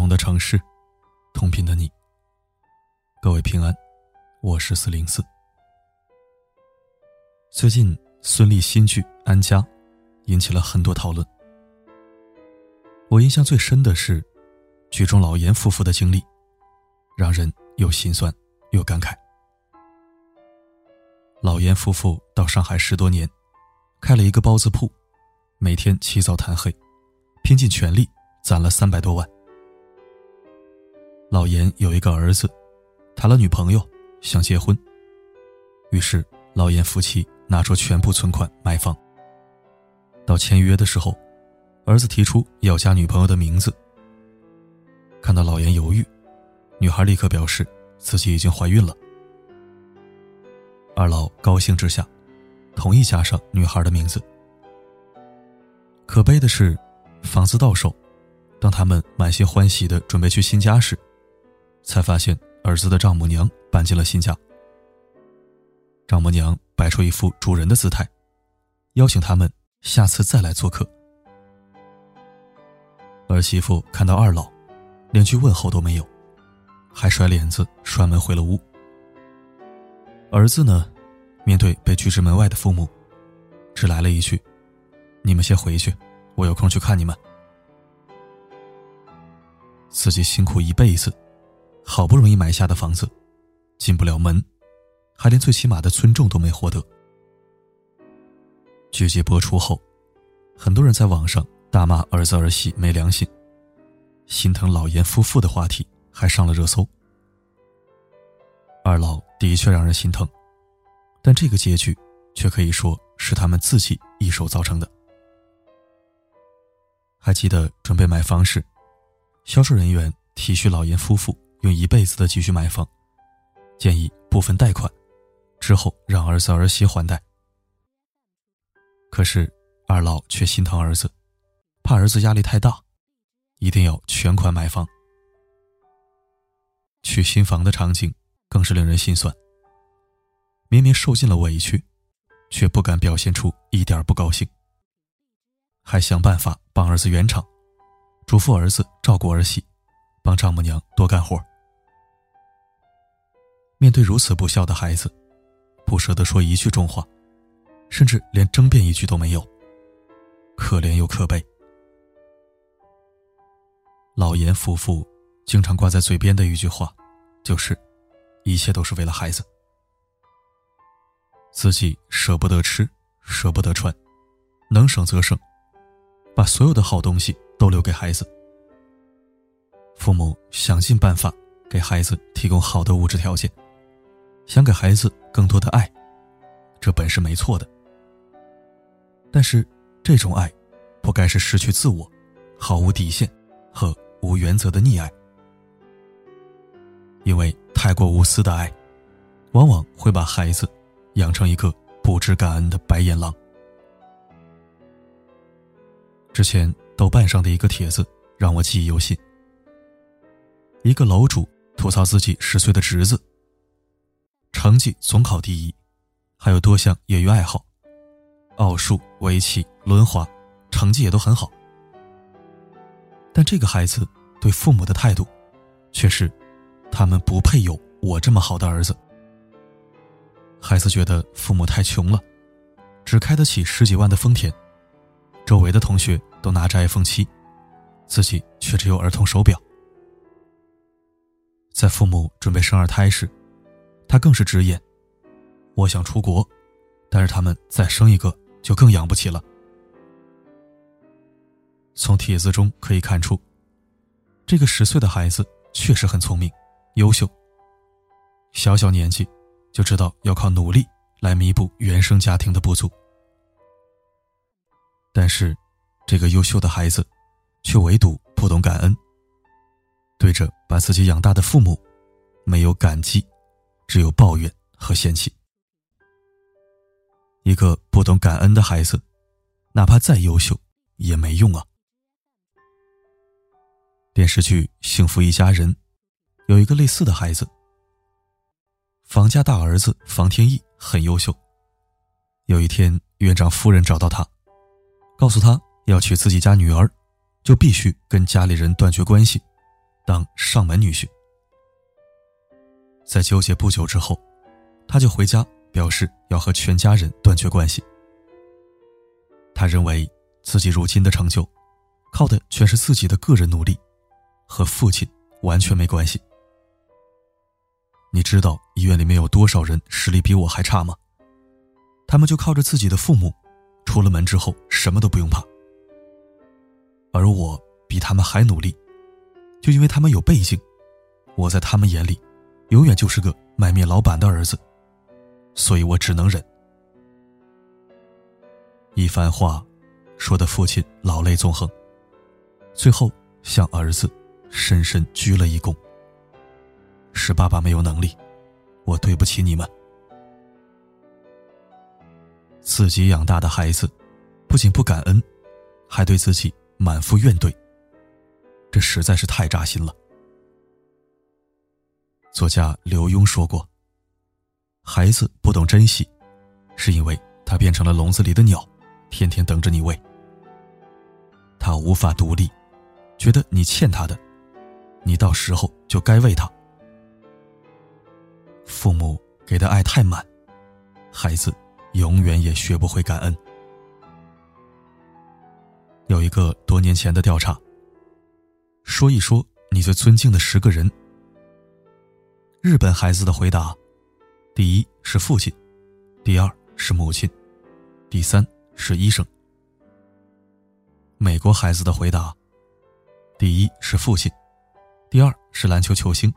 同的城市，同频的你。各位平安，我是四零四。最近孙俪新剧《安家》引起了很多讨论。我印象最深的是剧中老严夫妇的经历，让人又心酸又感慨。老严夫妇到上海十多年，开了一个包子铺，每天起早贪黑，拼尽全力攒了三百多万。老严有一个儿子，谈了女朋友，想结婚。于是老严夫妻拿出全部存款买房。到签约的时候，儿子提出要加女朋友的名字。看到老严犹豫，女孩立刻表示自己已经怀孕了。二老高兴之下，同意加上女孩的名字。可悲的是，房子到手，当他们满心欢喜的准备去新家时，才发现儿子的丈母娘搬进了新家。丈母娘摆出一副主人的姿态，邀请他们下次再来做客。儿媳妇看到二老，连句问候都没有，还甩脸子摔门回了屋。儿子呢，面对被拒之门外的父母，只来了一句：“你们先回去，我有空去看你们。”自己辛苦一辈子。好不容易买下的房子，进不了门，还连最起码的尊重都没获得。剧集播出后，很多人在网上大骂儿子儿媳没良心，心疼老严夫妇的话题还上了热搜。二老的确让人心疼，但这个结局却可以说是他们自己一手造成的。还记得准备买房时，销售人员体恤老严夫妇。用一辈子的积蓄买房，建议部分贷款，之后让儿子儿媳还贷。可是二老却心疼儿子，怕儿子压力太大，一定要全款买房。娶新房的场景更是令人心酸。明明受尽了委屈，却不敢表现出一点不高兴，还想办法帮儿子圆场，嘱咐儿子照顾儿媳，帮丈母娘多干活。面对如此不孝的孩子，不舍得说一句重话，甚至连争辩一句都没有，可怜又可悲。老严夫妇经常挂在嘴边的一句话，就是“一切都是为了孩子”，自己舍不得吃，舍不得穿，能省则省，把所有的好东西都留给孩子。父母想尽办法给孩子提供好的物质条件。想给孩子更多的爱，这本是没错的。但是，这种爱，不该是失去自我、毫无底线和无原则的溺爱。因为太过无私的爱，往往会把孩子养成一个不知感恩的白眼狼。之前豆瓣上的一个帖子让我记忆犹新。一个楼主吐槽自己十岁的侄子。成绩总考第一，还有多项业余爱好，奥数、围棋、轮滑，成绩也都很好。但这个孩子对父母的态度，却是他们不配有我这么好的儿子。孩子觉得父母太穷了，只开得起十几万的丰田，周围的同学都拿着 iPhone 七，自己却只有儿童手表。在父母准备生二胎时。他更是直言：“我想出国，但是他们再生一个就更养不起了。”从帖子中可以看出，这个十岁的孩子确实很聪明、优秀。小小年纪就知道要靠努力来弥补原生家庭的不足。但是，这个优秀的孩子却唯独不懂感恩，对着把自己养大的父母没有感激。只有抱怨和嫌弃。一个不懂感恩的孩子，哪怕再优秀也没用啊！电视剧《幸福一家人》有一个类似的孩子，房家大儿子房天意很优秀。有一天，院长夫人找到他，告诉他要娶自己家女儿，就必须跟家里人断绝关系，当上门女婿。在纠结不久之后，他就回家表示要和全家人断绝关系。他认为自己如今的成就，靠的全是自己的个人努力，和父亲完全没关系。你知道医院里面有多少人实力比我还差吗？他们就靠着自己的父母，出了门之后什么都不用怕。而我比他们还努力，就因为他们有背景，我在他们眼里，永远就是个卖面老板的儿子，所以我只能忍。一番话，说的父亲老泪纵横，最后向儿子深深鞠了一躬。是爸爸没有能力，我对不起你们。自己养大的孩子，不仅不感恩，还对自己满腹怨怼。这实在是太扎心了。作家刘墉说过：“孩子不懂珍惜，是因为他变成了笼子里的鸟，天天等着你喂。他无法独立，觉得你欠他的，你到时候就该喂他。”父母给的爱太满，孩子永远也学不会感恩。有一个多年前的调查，说一说你最尊敬的十个人。日本孩子的回答，第一是父亲，第二是母亲，第三是医生。美国孩子的回答，第一是父亲，第二是篮球球星，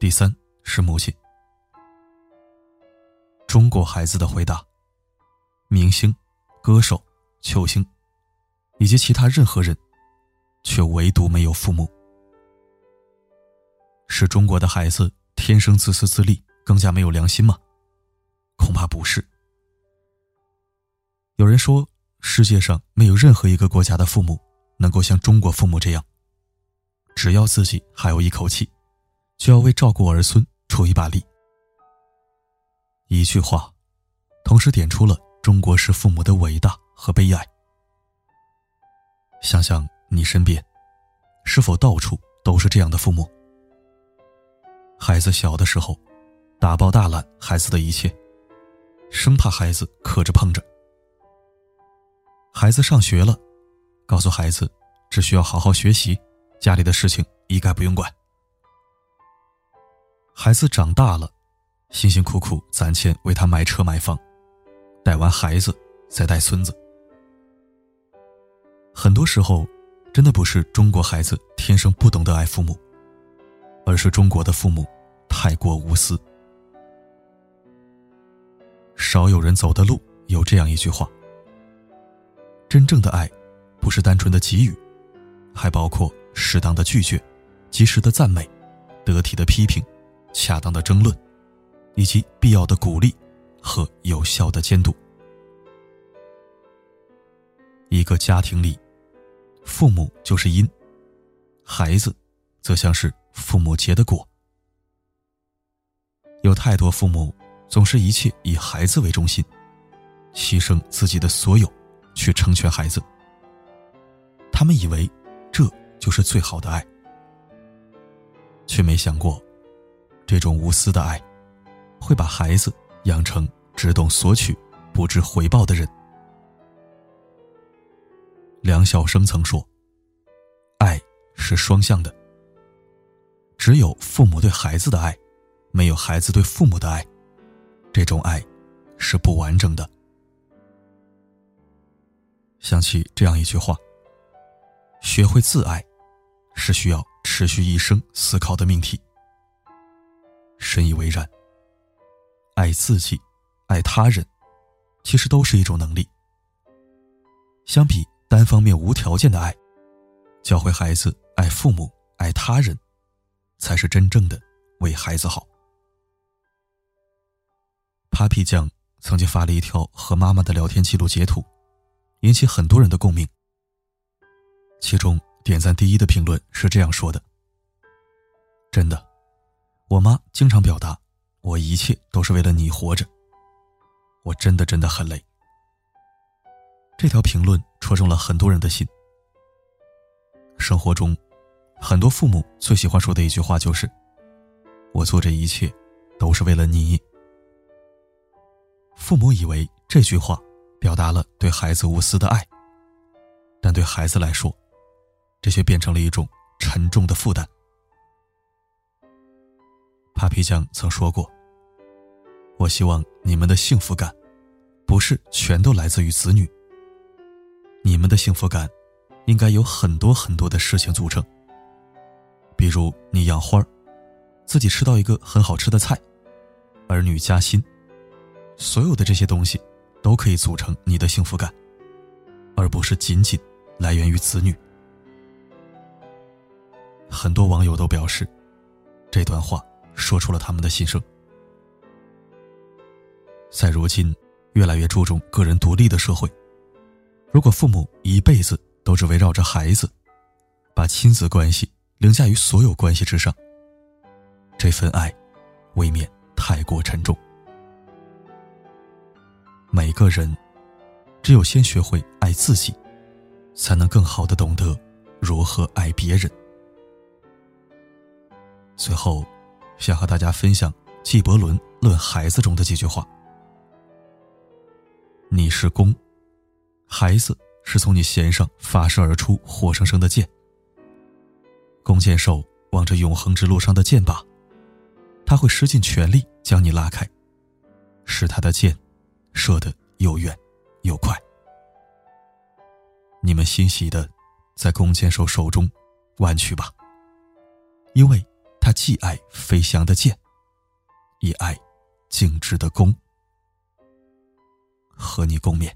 第三是母亲。中国孩子的回答：明星、歌手、球星，以及其他任何人，却唯独没有父母。是中国的孩子天生自私自利，更加没有良心吗？恐怕不是。有人说，世界上没有任何一个国家的父母能够像中国父母这样，只要自己还有一口气，就要为照顾儿孙出一把力。一句话，同时点出了中国式父母的伟大和悲哀。想想你身边，是否到处都是这样的父母？孩子小的时候，大包大揽孩子的一切，生怕孩子磕着碰着；孩子上学了，告诉孩子只需要好好学习，家里的事情一概不用管。孩子长大了。辛辛苦苦攒钱为他买车买房，带完孩子再带孙子。很多时候，真的不是中国孩子天生不懂得爱父母，而是中国的父母太过无私。少有人走的路有这样一句话：真正的爱，不是单纯的给予，还包括适当的拒绝、及时的赞美、得体的批评、恰当的争论。以及必要的鼓励和有效的监督。一个家庭里，父母就是因，孩子则像是父母结的果。有太多父母总是一切以孩子为中心，牺牲自己的所有去成全孩子。他们以为这就是最好的爱，却没想过这种无私的爱。会把孩子养成只懂索取、不知回报的人。梁晓声曾说：“爱是双向的，只有父母对孩子的爱，没有孩子对父母的爱，这种爱是不完整的。”想起这样一句话：“学会自爱，是需要持续一生思考的命题。”深以为然。爱自己，爱他人，其实都是一种能力。相比单方面无条件的爱，教会孩子爱父母、爱他人，才是真正的为孩子好。Papi 酱曾经发了一条和妈妈的聊天记录截图，引起很多人的共鸣。其中点赞第一的评论是这样说的：“真的，我妈经常表达。”我一切都是为了你活着，我真的真的很累。这条评论戳中了很多人的心。生活中，很多父母最喜欢说的一句话就是：“我做这一切，都是为了你。”父母以为这句话表达了对孩子无私的爱，但对孩子来说，这却变成了一种沉重的负担。帕皮酱曾说过：“我希望你们的幸福感，不是全都来自于子女。你们的幸福感，应该有很多很多的事情组成。比如你养花自己吃到一个很好吃的菜，儿女加薪，所有的这些东西，都可以组成你的幸福感，而不是仅仅来源于子女。”很多网友都表示，这段话。说出了他们的心声。在如今越来越注重个人独立的社会，如果父母一辈子都只围绕着孩子，把亲子关系凌驾于所有关系之上，这份爱未免太过沉重。每个人只有先学会爱自己，才能更好的懂得如何爱别人。最后。想和大家分享纪伯伦《论孩子》中的几句话：“你是弓，孩子是从你弦上发射而出活生生的箭。弓箭手望着永恒之路上的箭靶，他会使尽全力将你拉开，使他的箭射得又远又快。你们欣喜的在弓箭手手中弯曲吧，因为。”他既爱飞翔的箭，也爱静止的弓，和你共勉。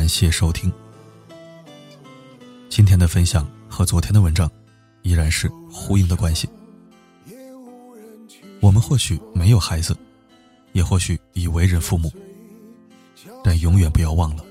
感谢收听。今天的分享和昨天的文章依然是呼应的关系。我们或许没有孩子，也或许已为人父母，但永远不要忘了，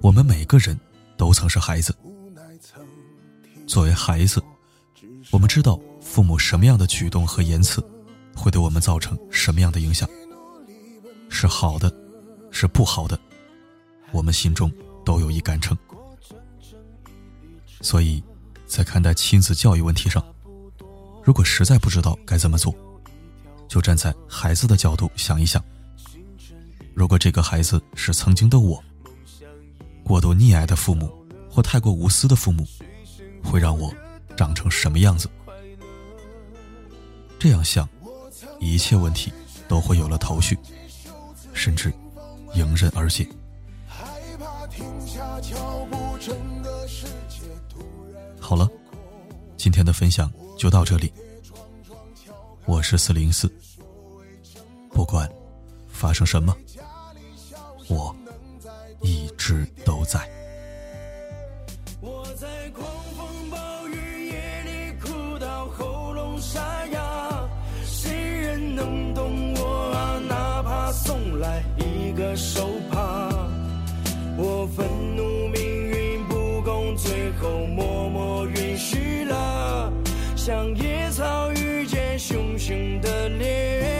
我们每个人都曾是孩子。作为孩子，我们知道父母什么样的举动和言辞会对我们造成什么样的影响，是好的，是不好的，我们心中都有一杆秤。所以，在看待亲子教育问题上，如果实在不知道该怎么做，就站在孩子的角度想一想：如果这个孩子是曾经的我，过度溺爱的父母或太过无私的父母，会让我长成什么样子？这样想，一切问题都会有了头绪，甚至迎刃而解。好了，今天的分享就到这里。我是四零四，不管发生什么，我一直都在。我在狂风暴雨夜里哭到喉咙沙哑，谁人能懂我啊？哪怕送来一个手帕，我愤怒命运不公，最后默。像野草遇见熊熊的烈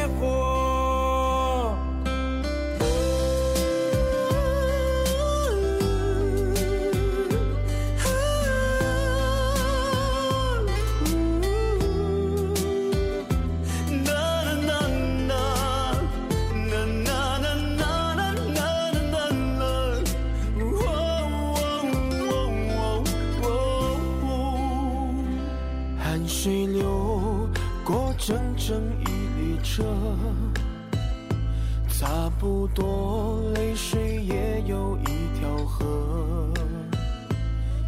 整整一列车，差不多，泪水也有一条河。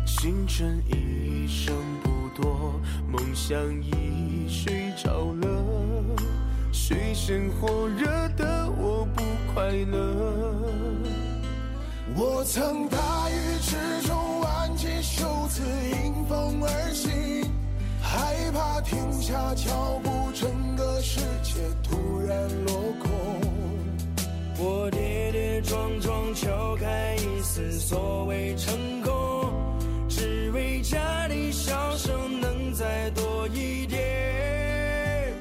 青春一生不多，梦想已睡着了。水深火热的我不快乐。我曾大雨之中挽起袖子迎风而行，害怕停下脚步，整个世界突然落空。我跌跌撞撞敲开一。丝所谓成功，只为家里笑声能再多一点。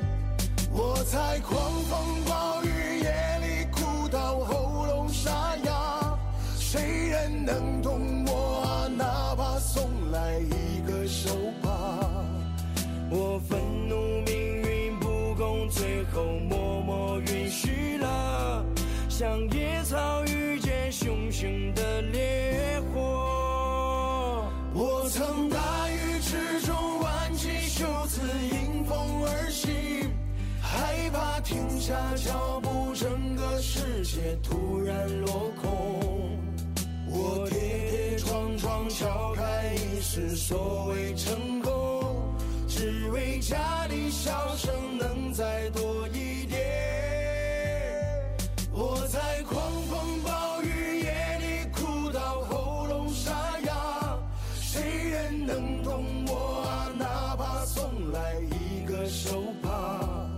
我在狂风暴雨夜里哭到喉咙沙哑，谁人能懂我啊？哪怕送来一个手帕。我愤，后默默允许了，像野草遇见熊熊的烈火。我曾大雨之中挽起袖子迎风而行，害怕停下脚步，整个世界突然落空。我跌跌撞撞敲开一世所谓成功，只为家里笑声能再多一点。我在狂风暴雨夜里哭到喉咙沙哑，谁人能懂我啊？哪怕送来一个手帕。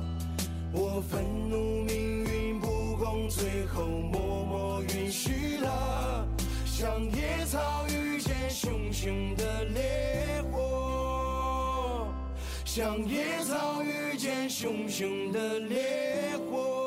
我愤怒命运不公，最后默默允许了，像野草遇见熊熊的烈，像野草遇见熊熊的烈火。